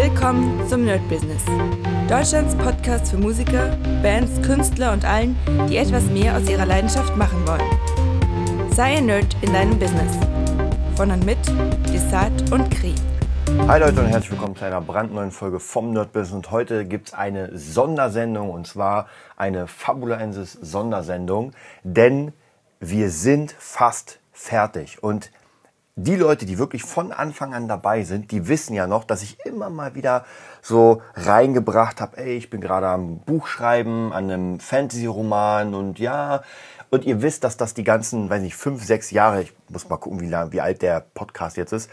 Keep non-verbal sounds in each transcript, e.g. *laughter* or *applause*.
Willkommen zum Nerd Business. Deutschlands Podcast für Musiker, Bands, Künstler und allen, die etwas mehr aus ihrer Leidenschaft machen wollen. Sei ein Nerd in deinem Business. Von und mit Desart und Kri. Hi Leute und herzlich willkommen zu einer brandneuen Folge vom Nerd Business. Und heute gibt es eine Sondersendung und zwar eine Fabulensis Sondersendung, denn wir sind fast fertig. Und die Leute, die wirklich von Anfang an dabei sind, die wissen ja noch, dass ich immer mal wieder so reingebracht habe, ey, ich bin gerade am Buchschreiben, an einem Fantasy-Roman und ja, und ihr wisst, dass das die ganzen, weiß nicht, fünf, sechs Jahre, ich muss mal gucken, wie, lang, wie alt der Podcast jetzt ist,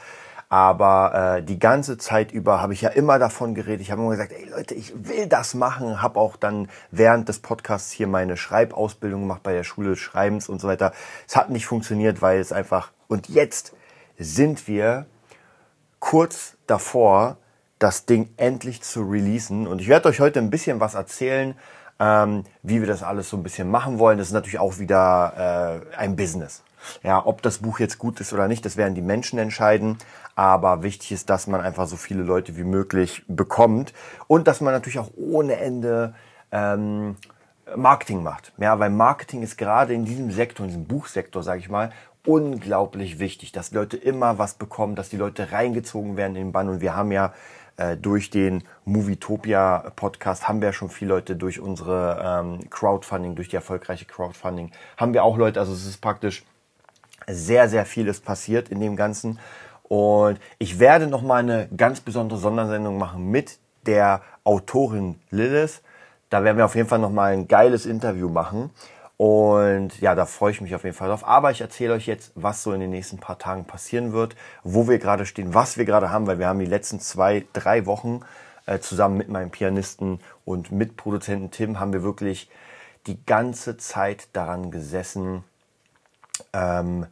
aber äh, die ganze Zeit über habe ich ja immer davon geredet. Ich habe immer gesagt, ey Leute, ich will das machen. Habe auch dann während des Podcasts hier meine Schreibausbildung gemacht bei der Schule des Schreibens und so weiter. Es hat nicht funktioniert, weil es einfach... Und jetzt sind wir kurz davor, das Ding endlich zu releasen. Und ich werde euch heute ein bisschen was erzählen, ähm, wie wir das alles so ein bisschen machen wollen. Das ist natürlich auch wieder äh, ein Business. Ja, ob das Buch jetzt gut ist oder nicht, das werden die Menschen entscheiden. Aber wichtig ist, dass man einfach so viele Leute wie möglich bekommt und dass man natürlich auch ohne Ende ähm, Marketing macht. Ja, weil Marketing ist gerade in diesem Sektor, in diesem Buchsektor, sage ich mal, unglaublich wichtig, dass Leute immer was bekommen, dass die Leute reingezogen werden in den Bann. Und wir haben ja äh, durch den Movietopia Podcast haben wir schon viele Leute durch unsere ähm, Crowdfunding, durch die erfolgreiche Crowdfunding, haben wir auch Leute, also es ist praktisch sehr, sehr vieles passiert in dem Ganzen. Und ich werde nochmal eine ganz besondere Sondersendung machen mit der Autorin Lilith. Da werden wir auf jeden Fall nochmal ein geiles Interview machen. Und ja, da freue ich mich auf jeden Fall drauf. Aber ich erzähle euch jetzt, was so in den nächsten paar Tagen passieren wird, wo wir gerade stehen, was wir gerade haben, weil wir haben die letzten zwei, drei Wochen äh, zusammen mit meinem Pianisten und Mitproduzenten Tim haben wir wirklich die ganze Zeit daran gesessen, ähm,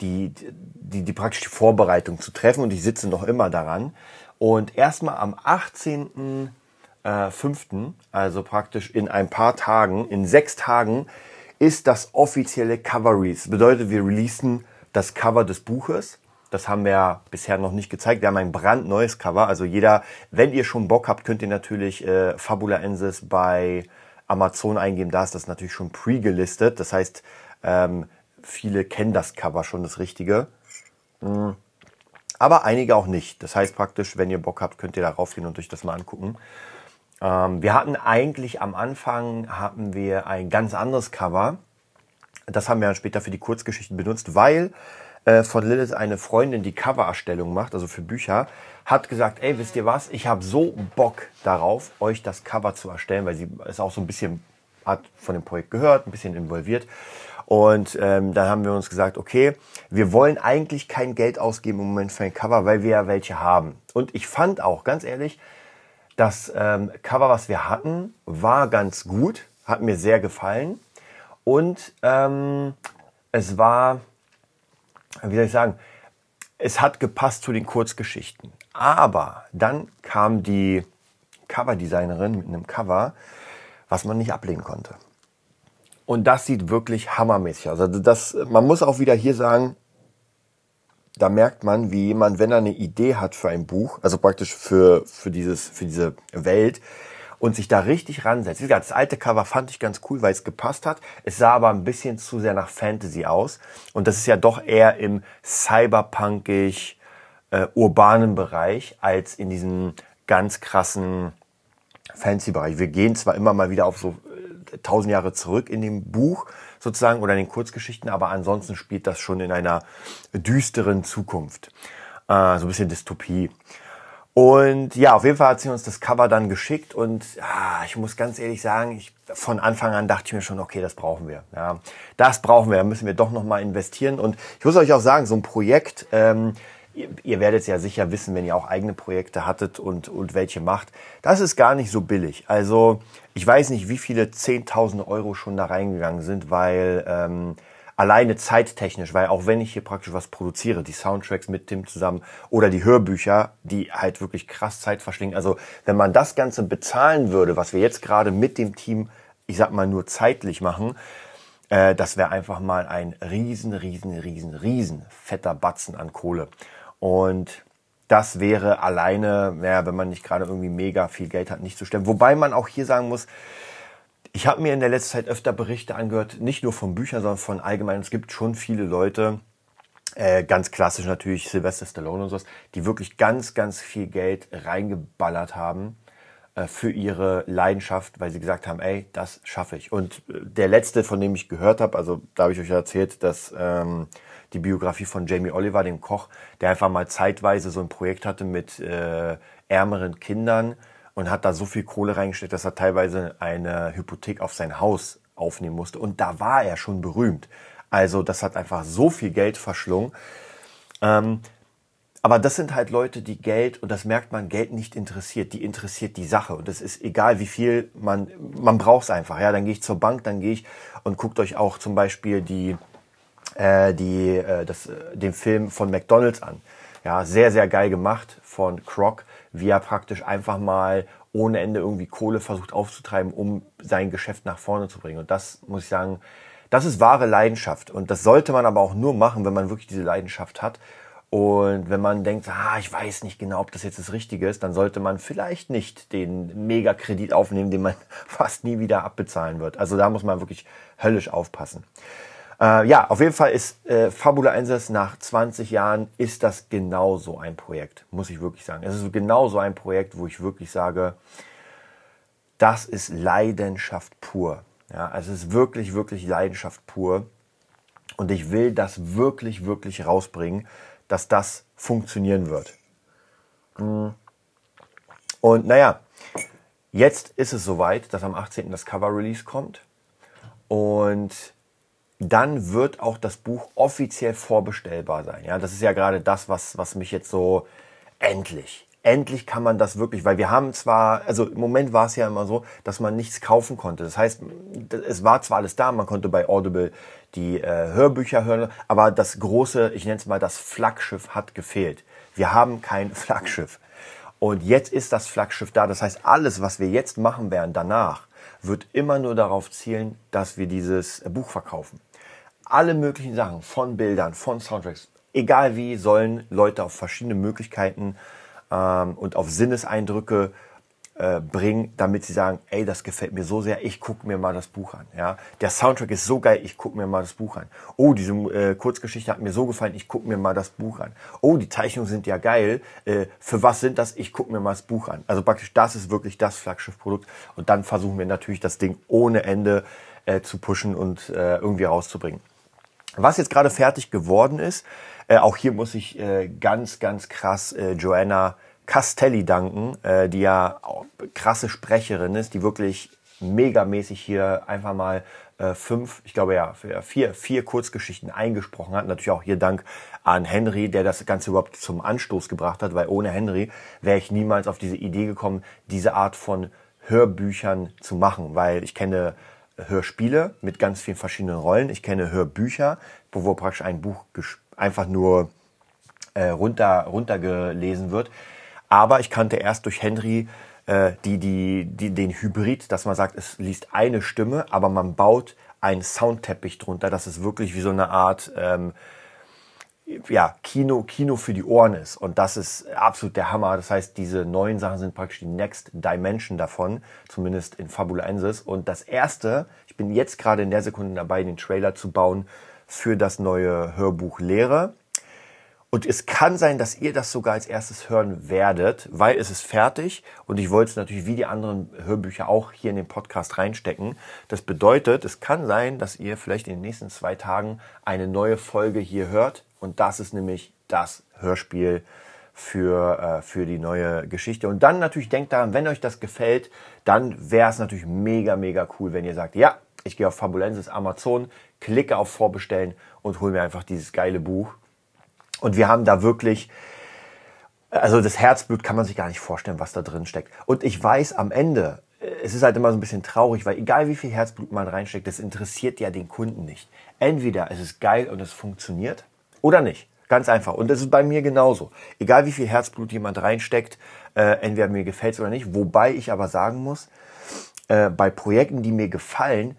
die, die, die praktische Vorbereitung zu treffen und ich sitze noch immer daran. Und erstmal am 18.05., äh, also praktisch in ein paar Tagen, in sechs Tagen, ist das offizielle Cover Release. Bedeutet, wir releasen das Cover des Buches. Das haben wir ja bisher noch nicht gezeigt. Wir haben ein brandneues Cover. Also jeder, wenn ihr schon Bock habt, könnt ihr natürlich äh, Fabula Ensis bei Amazon eingeben. Da ist das natürlich schon pre-gelistet. Das heißt, ähm, viele kennen das Cover schon, das Richtige. Mhm. Aber einige auch nicht. Das heißt praktisch, wenn ihr Bock habt, könnt ihr da raufgehen und euch das mal angucken. Ähm, wir hatten eigentlich am Anfang hatten wir ein ganz anderes Cover. Das haben wir dann später für die Kurzgeschichten benutzt, weil äh, von Lilith eine Freundin, die Covererstellung macht, also für Bücher, hat gesagt, ey, wisst ihr was, ich habe so Bock darauf, euch das Cover zu erstellen, weil sie ist auch so ein bisschen, hat von dem Projekt gehört, ein bisschen involviert. Und ähm, dann haben wir uns gesagt, okay, wir wollen eigentlich kein Geld ausgeben im Moment für ein Cover, weil wir ja welche haben. Und ich fand auch, ganz ehrlich, das ähm, Cover, was wir hatten, war ganz gut, hat mir sehr gefallen. Und ähm, es war, wie soll ich sagen, es hat gepasst zu den Kurzgeschichten. Aber dann kam die Coverdesignerin mit einem Cover, was man nicht ablehnen konnte. Und das sieht wirklich hammermäßig aus. Also das, man muss auch wieder hier sagen, da merkt man, wie jemand, wenn er eine Idee hat für ein Buch, also praktisch für, für dieses, für diese Welt, und sich da richtig ransetzt. Wie gesagt, das alte Cover fand ich ganz cool, weil es gepasst hat. Es sah aber ein bisschen zu sehr nach Fantasy aus. Und das ist ja doch eher im cyberpunkig, äh, urbanen Bereich als in diesem ganz krassen Fancy-Bereich. Wir gehen zwar immer mal wieder auf so tausend Jahre zurück in dem Buch sozusagen oder in den Kurzgeschichten, aber ansonsten spielt das schon in einer düsteren Zukunft. Äh, so ein bisschen Dystopie. Und ja, auf jeden Fall hat sie uns das Cover dann geschickt und ja, ich muss ganz ehrlich sagen, ich, von Anfang an dachte ich mir schon, okay, das brauchen wir. Ja, das brauchen wir, da müssen wir doch nochmal investieren. Und ich muss euch auch sagen, so ein Projekt, ähm, ihr, ihr werdet ja sicher wissen, wenn ihr auch eigene Projekte hattet und, und welche macht. Das ist gar nicht so billig. Also ich weiß nicht, wie viele 10.000 Euro schon da reingegangen sind, weil ähm, alleine zeittechnisch, weil auch wenn ich hier praktisch was produziere, die Soundtracks mit Tim zusammen oder die Hörbücher, die halt wirklich krass Zeit verschlingen. Also wenn man das Ganze bezahlen würde, was wir jetzt gerade mit dem Team, ich sag mal nur zeitlich machen, äh, das wäre einfach mal ein riesen, riesen, riesen, riesen fetter Batzen an Kohle. Und das wäre alleine, naja, wenn man nicht gerade irgendwie mega viel Geld hat, nicht zu stemmen. Wobei man auch hier sagen muss, ich habe mir in der letzten Zeit öfter Berichte angehört, nicht nur von Büchern, sondern von allgemein. Es gibt schon viele Leute, äh, ganz klassisch natürlich Sylvester Stallone und sowas, die wirklich ganz, ganz viel Geld reingeballert haben für ihre Leidenschaft, weil sie gesagt haben, ey, das schaffe ich. Und äh, der letzte, von dem ich gehört habe, also da habe ich euch erzählt, dass ähm, die Biografie von Jamie Oliver, dem Koch, der einfach mal zeitweise so ein Projekt hatte mit äh, ärmeren Kindern und hat da so viel Kohle reingesteckt, dass er teilweise eine Hypothek auf sein Haus aufnehmen musste. Und da war er schon berühmt. Also das hat einfach so viel Geld verschlungen. Ähm, aber das sind halt Leute, die Geld, und das merkt man, Geld nicht interessiert. Die interessiert die Sache. Und es ist egal, wie viel man, man braucht es einfach. Ja, dann gehe ich zur Bank, dann gehe ich und guckt euch auch zum Beispiel die, äh, die, äh, das, äh, den Film von McDonalds an. Ja, sehr, sehr geil gemacht von Croc, wie er praktisch einfach mal ohne Ende irgendwie Kohle versucht aufzutreiben, um sein Geschäft nach vorne zu bringen. Und das muss ich sagen, das ist wahre Leidenschaft. Und das sollte man aber auch nur machen, wenn man wirklich diese Leidenschaft hat. Und wenn man denkt, ah, ich weiß nicht genau, ob das jetzt das Richtige ist, dann sollte man vielleicht nicht den Megakredit aufnehmen, den man *laughs* fast nie wieder abbezahlen wird. Also da muss man wirklich höllisch aufpassen. Äh, ja, auf jeden Fall ist äh, Fabula Einsatz nach 20 Jahren ist das genauso ein Projekt, muss ich wirklich sagen. Es ist genauso ein Projekt, wo ich wirklich sage, das ist Leidenschaft pur. Ja, also es ist wirklich, wirklich Leidenschaft pur. Und ich will das wirklich, wirklich rausbringen, dass das funktionieren wird. Mm. Und naja, jetzt ist es soweit, dass am 18. das Cover Release kommt. Und dann wird auch das Buch offiziell vorbestellbar sein. Ja, das ist ja gerade das, was, was mich jetzt so endlich, endlich kann man das wirklich, weil wir haben zwar, also im Moment war es ja immer so, dass man nichts kaufen konnte. Das heißt, es war zwar alles da, man konnte bei Audible die äh, Hörbücher hören, aber das große, ich nenne es mal das Flaggschiff hat gefehlt. Wir haben kein *laughs* Flaggschiff. Und jetzt ist das Flaggschiff da. Das heißt, alles, was wir jetzt machen werden danach, wird immer nur darauf zielen, dass wir dieses Buch verkaufen alle möglichen Sachen, von Bildern, von Soundtracks, egal wie, sollen Leute auf verschiedene Möglichkeiten ähm, und auf Sinneseindrücke äh, bringen, damit sie sagen, ey, das gefällt mir so sehr, ich gucke mir mal das Buch an. Ja, der Soundtrack ist so geil, ich gucke mir mal das Buch an. Oh, diese äh, Kurzgeschichte hat mir so gefallen, ich gucke mir mal das Buch an. Oh, die Zeichnungen sind ja geil. Äh, für was sind das? Ich gucke mir mal das Buch an. Also praktisch, das ist wirklich das Flaggschiffprodukt. Und dann versuchen wir natürlich das Ding ohne Ende äh, zu pushen und äh, irgendwie rauszubringen. Was jetzt gerade fertig geworden ist, äh, auch hier muss ich äh, ganz, ganz krass äh, Joanna Castelli danken, äh, die ja krasse Sprecherin ist, die wirklich megamäßig hier einfach mal äh, fünf, ich glaube ja, vier, vier Kurzgeschichten eingesprochen hat. Natürlich auch hier Dank an Henry, der das Ganze überhaupt zum Anstoß gebracht hat, weil ohne Henry wäre ich niemals auf diese Idee gekommen, diese Art von Hörbüchern zu machen, weil ich kenne Hörspiele mit ganz vielen verschiedenen Rollen. Ich kenne Hörbücher, wo, praktisch ein Buch einfach nur äh, runter, runtergelesen wird. Aber ich kannte erst durch Henry äh, die, die, die, den Hybrid, dass man sagt, es liest eine Stimme, aber man baut einen Soundteppich drunter, dass es wirklich wie so eine Art ähm, ja, Kino, Kino für die Ohren ist. Und das ist absolut der Hammer. Das heißt, diese neuen Sachen sind praktisch die Next Dimension davon, zumindest in Fabulensis. Und das erste, ich bin jetzt gerade in der Sekunde dabei, den Trailer zu bauen für das neue Hörbuch Lehre. Und es kann sein, dass ihr das sogar als erstes hören werdet, weil es ist fertig und ich wollte es natürlich wie die anderen Hörbücher auch hier in den Podcast reinstecken. Das bedeutet, es kann sein, dass ihr vielleicht in den nächsten zwei Tagen eine neue Folge hier hört und das ist nämlich das Hörspiel für, äh, für die neue Geschichte. Und dann natürlich denkt daran, wenn euch das gefällt, dann wäre es natürlich mega, mega cool, wenn ihr sagt, ja, ich gehe auf Fabulensis Amazon, klicke auf Vorbestellen und hole mir einfach dieses geile Buch. Und wir haben da wirklich, also das Herzblut kann man sich gar nicht vorstellen, was da drin steckt. Und ich weiß am Ende, es ist halt immer so ein bisschen traurig, weil egal wie viel Herzblut man reinsteckt, das interessiert ja den Kunden nicht. Entweder es ist geil und es funktioniert oder nicht. Ganz einfach. Und das ist bei mir genauso. Egal wie viel Herzblut jemand reinsteckt, äh, entweder mir gefällt es oder nicht. Wobei ich aber sagen muss, äh, bei Projekten, die mir gefallen,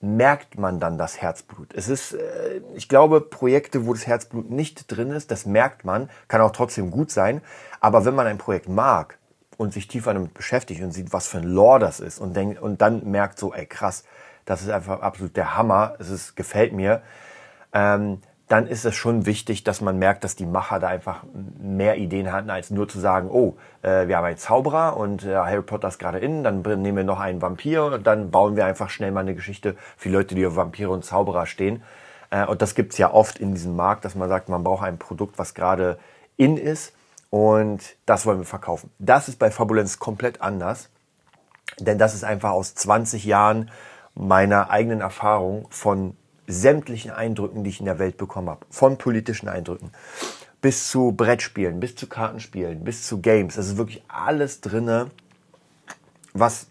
merkt man dann das Herzblut. Es ist, äh, ich glaube, Projekte, wo das Herzblut nicht drin ist, das merkt man, kann auch trotzdem gut sein. Aber wenn man ein Projekt mag und sich tiefer damit beschäftigt und sieht, was für ein Lore das ist und denkt, und dann merkt so, ey krass, das ist einfach absolut der Hammer, es ist, gefällt mir, ähm, dann ist es schon wichtig, dass man merkt, dass die Macher da einfach mehr Ideen hatten, als nur zu sagen, oh, äh, wir haben einen Zauberer und äh, Harry Potter ist gerade innen, dann nehmen wir noch einen Vampir und dann bauen wir einfach schnell mal eine Geschichte für Leute, die auf Vampire und Zauberer stehen. Äh, und das gibt's ja oft in diesem Markt, dass man sagt, man braucht ein Produkt, was gerade in ist und das wollen wir verkaufen. Das ist bei Fabulenz komplett anders, denn das ist einfach aus 20 Jahren meiner eigenen Erfahrung von sämtlichen Eindrücken, die ich in der Welt bekommen habe. Von politischen Eindrücken bis zu Brettspielen, bis zu Kartenspielen, bis zu Games. Es ist wirklich alles drinne, was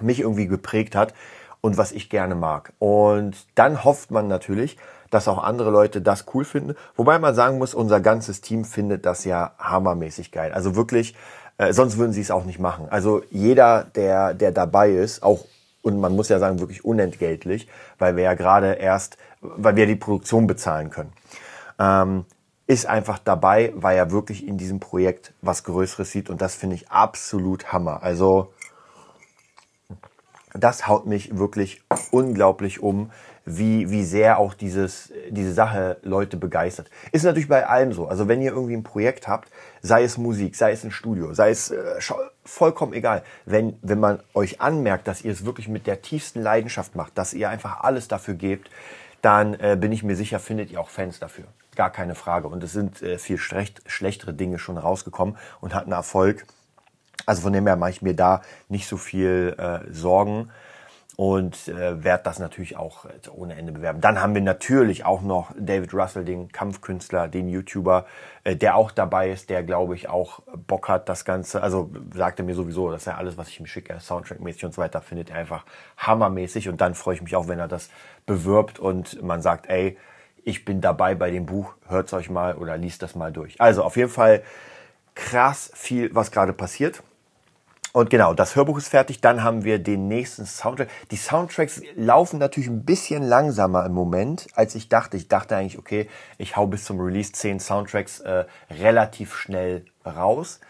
mich irgendwie geprägt hat und was ich gerne mag. Und dann hofft man natürlich, dass auch andere Leute das cool finden. Wobei man sagen muss, unser ganzes Team findet das ja hammermäßig geil. Also wirklich, äh, sonst würden sie es auch nicht machen. Also jeder, der, der dabei ist, auch und man muss ja sagen, wirklich unentgeltlich, weil wir ja gerade erst, weil wir die Produktion bezahlen können. Ähm, ist einfach dabei, weil er wirklich in diesem Projekt was Größeres sieht und das finde ich absolut Hammer. Also das haut mich wirklich unglaublich um, wie, wie sehr auch dieses, diese Sache Leute begeistert. Ist natürlich bei allem so. Also wenn ihr irgendwie ein Projekt habt, sei es Musik, sei es ein Studio, sei es äh, vollkommen egal. Wenn, wenn man euch anmerkt, dass ihr es wirklich mit der tiefsten Leidenschaft macht, dass ihr einfach alles dafür gebt, dann äh, bin ich mir sicher, findet ihr auch Fans dafür. Gar keine Frage. Und es sind äh, viel schlecht, schlechtere Dinge schon rausgekommen und hatten Erfolg. Also von dem her mache ich mir da nicht so viel äh, Sorgen und äh, werde das natürlich auch äh, ohne Ende bewerben. Dann haben wir natürlich auch noch David Russell, den Kampfkünstler, den YouTuber, äh, der auch dabei ist, der glaube ich auch Bock hat, das Ganze. Also sagte mir sowieso, dass er alles, was ich ihm schicke, Soundtrack-mäßig und so weiter, findet er einfach hammermäßig. Und dann freue ich mich auch, wenn er das bewirbt und man sagt, ey, ich bin dabei bei dem Buch, hört's euch mal oder liest das mal durch. Also auf jeden Fall krass viel, was gerade passiert. Und genau, das Hörbuch ist fertig. Dann haben wir den nächsten Soundtrack. Die Soundtracks laufen natürlich ein bisschen langsamer im Moment, als ich dachte. Ich dachte eigentlich, okay, ich hau bis zum Release zehn Soundtracks äh, relativ schnell raus.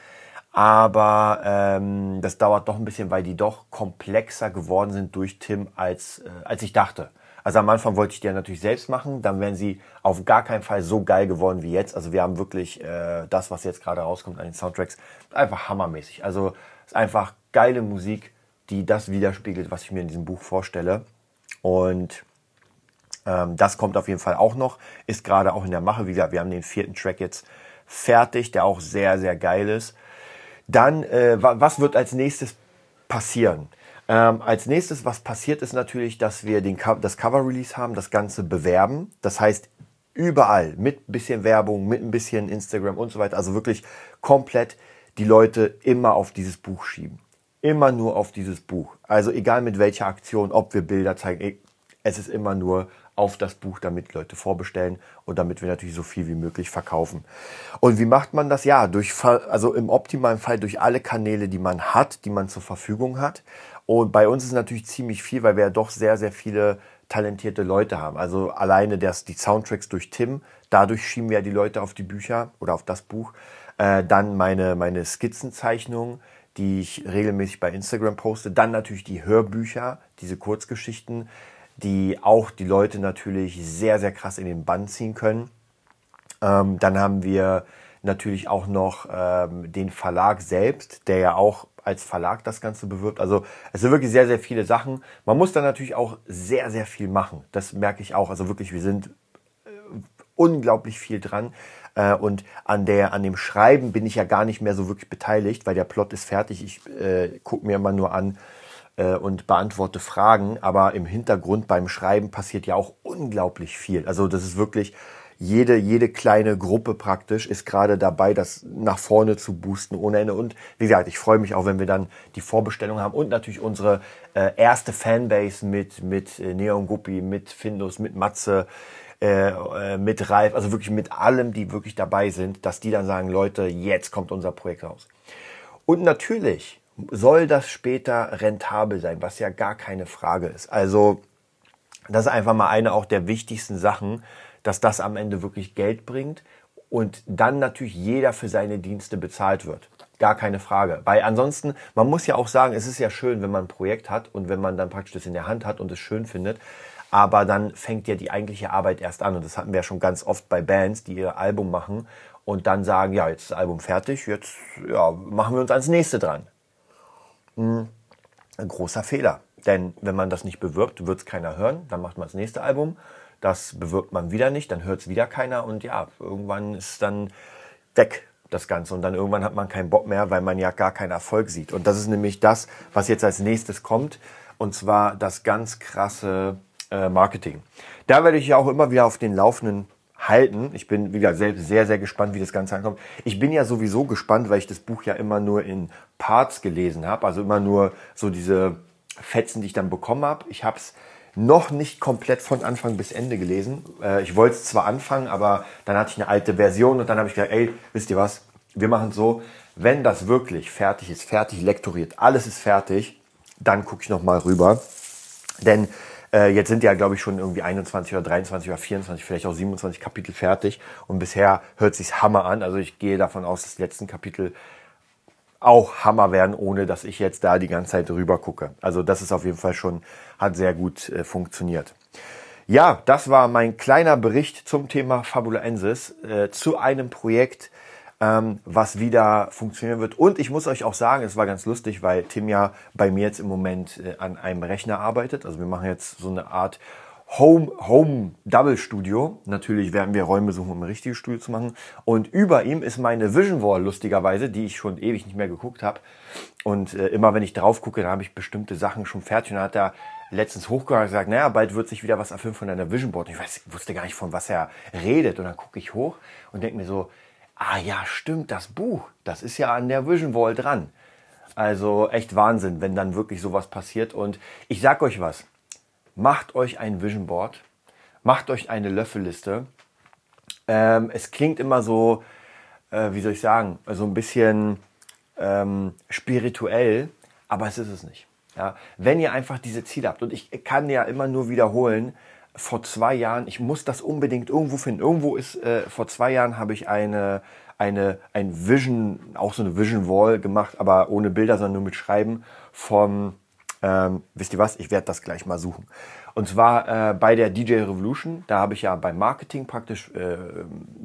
Aber ähm, das dauert doch ein bisschen, weil die doch komplexer geworden sind durch Tim, als, äh, als ich dachte. Also am Anfang wollte ich die ja natürlich selbst machen, dann wären sie auf gar keinen Fall so geil geworden wie jetzt. Also wir haben wirklich äh, das, was jetzt gerade rauskommt an den Soundtracks, einfach hammermäßig. Also ist einfach geile Musik, die das widerspiegelt, was ich mir in diesem Buch vorstelle. Und ähm, das kommt auf jeden Fall auch noch, ist gerade auch in der Mache. Wie gesagt, wir haben den vierten Track jetzt fertig, der auch sehr, sehr geil ist. Dann, äh, was wird als nächstes passieren? Ähm, als nächstes, was passiert, ist natürlich, dass wir den das Cover-Release haben, das Ganze bewerben. Das heißt, überall mit ein bisschen Werbung, mit ein bisschen Instagram und so weiter. Also wirklich komplett die Leute immer auf dieses Buch schieben. Immer nur auf dieses Buch. Also egal mit welcher Aktion, ob wir Bilder zeigen, es ist immer nur auf das Buch, damit Leute vorbestellen und damit wir natürlich so viel wie möglich verkaufen. Und wie macht man das? Ja, durch, also im optimalen Fall durch alle Kanäle, die man hat, die man zur Verfügung hat. Und bei uns ist natürlich ziemlich viel, weil wir ja doch sehr, sehr viele talentierte Leute haben. Also alleine das, die Soundtracks durch Tim, dadurch schieben wir ja die Leute auf die Bücher oder auf das Buch. Äh, dann meine, meine Skizzenzeichnungen, die ich regelmäßig bei Instagram poste. Dann natürlich die Hörbücher, diese Kurzgeschichten, die auch die Leute natürlich sehr, sehr krass in den Bann ziehen können. Ähm, dann haben wir natürlich auch noch ähm, den Verlag selbst, der ja auch als Verlag das Ganze bewirbt. Also es sind wirklich sehr, sehr viele Sachen. Man muss da natürlich auch sehr, sehr viel machen. Das merke ich auch. Also wirklich, wir sind äh, unglaublich viel dran. Äh, und an, der, an dem Schreiben bin ich ja gar nicht mehr so wirklich beteiligt, weil der Plot ist fertig. Ich äh, gucke mir immer nur an äh, und beantworte Fragen. Aber im Hintergrund beim Schreiben passiert ja auch unglaublich viel. Also das ist wirklich jede, jede kleine Gruppe praktisch ist gerade dabei, das nach vorne zu boosten ohne Ende. Und wie gesagt, ich freue mich auch, wenn wir dann die Vorbestellung haben und natürlich unsere äh, erste Fanbase mit, mit äh, Neon Guppi, mit Findus, mit Matze, äh, äh, mit Ralf, also wirklich mit allem, die wirklich dabei sind, dass die dann sagen, Leute, jetzt kommt unser Projekt raus. Und natürlich soll das später rentabel sein, was ja gar keine Frage ist. Also Das ist einfach mal eine auch der wichtigsten Sachen, dass das am Ende wirklich Geld bringt und dann natürlich jeder für seine Dienste bezahlt wird. Gar keine Frage. Weil ansonsten, man muss ja auch sagen, es ist ja schön, wenn man ein Projekt hat und wenn man dann praktisch das in der Hand hat und es schön findet. Aber dann fängt ja die eigentliche Arbeit erst an. Und das hatten wir ja schon ganz oft bei Bands, die ihr Album machen und dann sagen, ja, jetzt ist das Album fertig, jetzt ja, machen wir uns ans nächste dran. Hm, ein großer Fehler. Denn wenn man das nicht bewirbt, wird es keiner hören. Dann macht man das nächste Album. Das bewirbt man wieder nicht, dann hört es wieder keiner und ja, irgendwann ist dann weg das Ganze. Und dann irgendwann hat man keinen Bock mehr, weil man ja gar keinen Erfolg sieht. Und das ist nämlich das, was jetzt als nächstes kommt. Und zwar das ganz krasse äh, Marketing. Da werde ich ja auch immer wieder auf den Laufenden halten. Ich bin, wie gesagt, selbst sehr, sehr gespannt, wie das Ganze ankommt. Ich bin ja sowieso gespannt, weil ich das Buch ja immer nur in Parts gelesen habe. Also immer nur so diese Fetzen, die ich dann bekommen habe. Ich habe es noch nicht komplett von Anfang bis Ende gelesen. Äh, ich wollte es zwar anfangen, aber dann hatte ich eine alte Version und dann habe ich gesagt, ey, wisst ihr was, wir machen so, wenn das wirklich fertig ist, fertig lektoriert, alles ist fertig, dann gucke ich noch mal rüber. Denn äh, jetzt sind ja, glaube ich, schon irgendwie 21 oder 23 oder 24, vielleicht auch 27 Kapitel fertig. Und bisher hört sich's Hammer an. Also ich gehe davon aus, dass die letzten Kapitel auch Hammer werden, ohne dass ich jetzt da die ganze Zeit drüber gucke. Also das ist auf jeden Fall schon, hat sehr gut äh, funktioniert. Ja, das war mein kleiner Bericht zum Thema Fabulensis, äh, zu einem Projekt, ähm, was wieder funktionieren wird. Und ich muss euch auch sagen, es war ganz lustig, weil Tim ja bei mir jetzt im Moment äh, an einem Rechner arbeitet. Also wir machen jetzt so eine Art Home, Home Double Studio. Natürlich werden wir Räume suchen, um ein richtiges Studio zu machen. Und über ihm ist meine Vision Wall lustigerweise, die ich schon ewig nicht mehr geguckt habe. Und äh, immer wenn ich drauf gucke, dann habe ich bestimmte Sachen schon fertig. Und hat er letztens hochgehört und gesagt, naja, bald wird sich wieder was erfüllen von deiner Vision Board. Und ich weiß, wusste gar nicht, von was er redet. Und dann gucke ich hoch und denke mir so, ah ja, stimmt, das Buch, das ist ja an der Vision Wall dran. Also echt Wahnsinn, wenn dann wirklich sowas passiert. Und ich sag euch was, macht euch ein Vision Board, macht euch eine Löffelliste. Ähm, es klingt immer so, äh, wie soll ich sagen, so ein bisschen ähm, spirituell, aber es ist es nicht. Ja? Wenn ihr einfach diese Ziele habt, und ich kann ja immer nur wiederholen, vor zwei Jahren, ich muss das unbedingt irgendwo finden. Irgendwo ist, äh, vor zwei Jahren habe ich eine, eine, ein Vision, auch so eine Vision Wall gemacht, aber ohne Bilder, sondern nur mit Schreiben vom ähm, wisst ihr was, ich werde das gleich mal suchen. Und zwar äh, bei der DJ Revolution, da habe ich ja beim Marketing praktisch äh,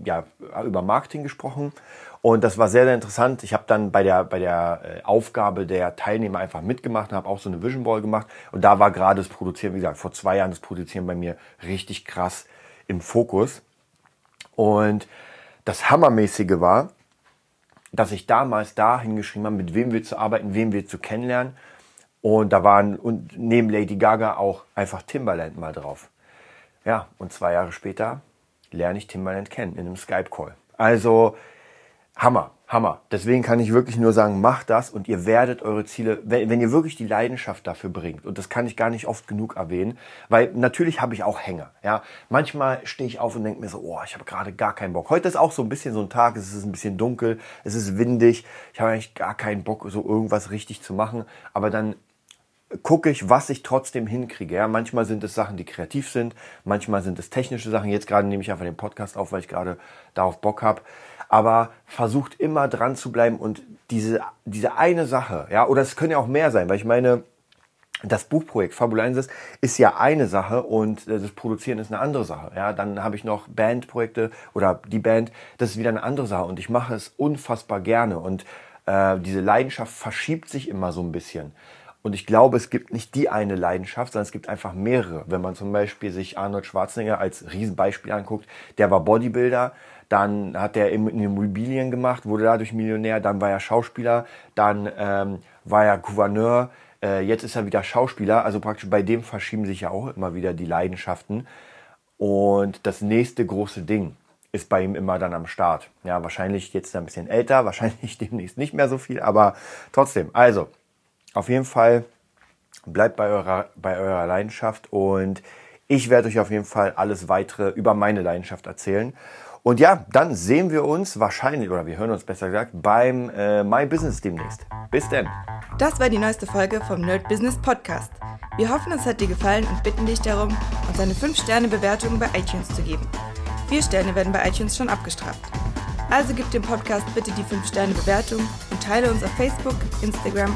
ja, über Marketing gesprochen. Und das war sehr, sehr interessant. Ich habe dann bei der, bei der äh, Aufgabe der Teilnehmer einfach mitgemacht und habe auch so eine Vision Ball gemacht. Und da war gerade das Produzieren, wie gesagt, vor zwei Jahren das Produzieren bei mir richtig krass im Fokus. Und das Hammermäßige war, dass ich damals da hingeschrieben habe, mit wem wir zu arbeiten, wem wir zu kennenlernen. Und da waren und neben Lady Gaga auch einfach Timbaland mal drauf. Ja, und zwei Jahre später lerne ich Timbaland kennen in einem Skype-Call. Also Hammer, Hammer. Deswegen kann ich wirklich nur sagen, macht das und ihr werdet eure Ziele, wenn, wenn, ihr wirklich die Leidenschaft dafür bringt. Und das kann ich gar nicht oft genug erwähnen, weil natürlich habe ich auch Hänger. Ja, manchmal stehe ich auf und denke mir so, oh, ich habe gerade gar keinen Bock. Heute ist auch so ein bisschen so ein Tag, es ist ein bisschen dunkel, es ist windig. Ich habe eigentlich gar keinen Bock, so irgendwas richtig zu machen. Aber dann gucke ich, was ich trotzdem hinkriege. Ja, manchmal sind es Sachen, die kreativ sind, manchmal sind es technische Sachen. Jetzt gerade nehme ich einfach den Podcast auf, weil ich gerade darauf Bock habe. Aber versucht immer dran zu bleiben und diese, diese eine Sache, ja, oder es können ja auch mehr sein, weil ich meine, das Buchprojekt Fabulensis ist ja eine Sache und äh, das Produzieren ist eine andere Sache. Ja, dann habe ich noch Bandprojekte oder die Band, das ist wieder eine andere Sache und ich mache es unfassbar gerne und äh, diese Leidenschaft verschiebt sich immer so ein bisschen. Und ich glaube, es gibt nicht die eine Leidenschaft, sondern es gibt einfach mehrere. Wenn man zum Beispiel sich Arnold Schwarzenegger als Riesenbeispiel anguckt, der war Bodybuilder, dann hat er Immobilien gemacht, wurde dadurch Millionär, dann war er Schauspieler, dann ähm, war er Gouverneur, äh, jetzt ist er wieder Schauspieler. Also praktisch bei dem verschieben sich ja auch immer wieder die Leidenschaften. Und das nächste große Ding ist bei ihm immer dann am Start. Ja, wahrscheinlich jetzt ein bisschen älter, *laughs* wahrscheinlich demnächst nicht mehr so viel, aber trotzdem. Also, auf jeden Fall bleibt bei eurer, bei eurer Leidenschaft und ich werde euch auf jeden Fall alles weitere über meine Leidenschaft erzählen. Und ja, dann sehen wir uns wahrscheinlich, oder wir hören uns besser gesagt, beim äh, My Business demnächst. Bis denn. Das war die neueste Folge vom Nerd Business Podcast. Wir hoffen, es hat dir gefallen und bitten dich darum, uns eine 5-Sterne-Bewertung bei iTunes zu geben. Vier Sterne werden bei iTunes schon abgestraft. Also gib dem Podcast bitte die 5-Sterne-Bewertung und teile uns auf Facebook, Instagram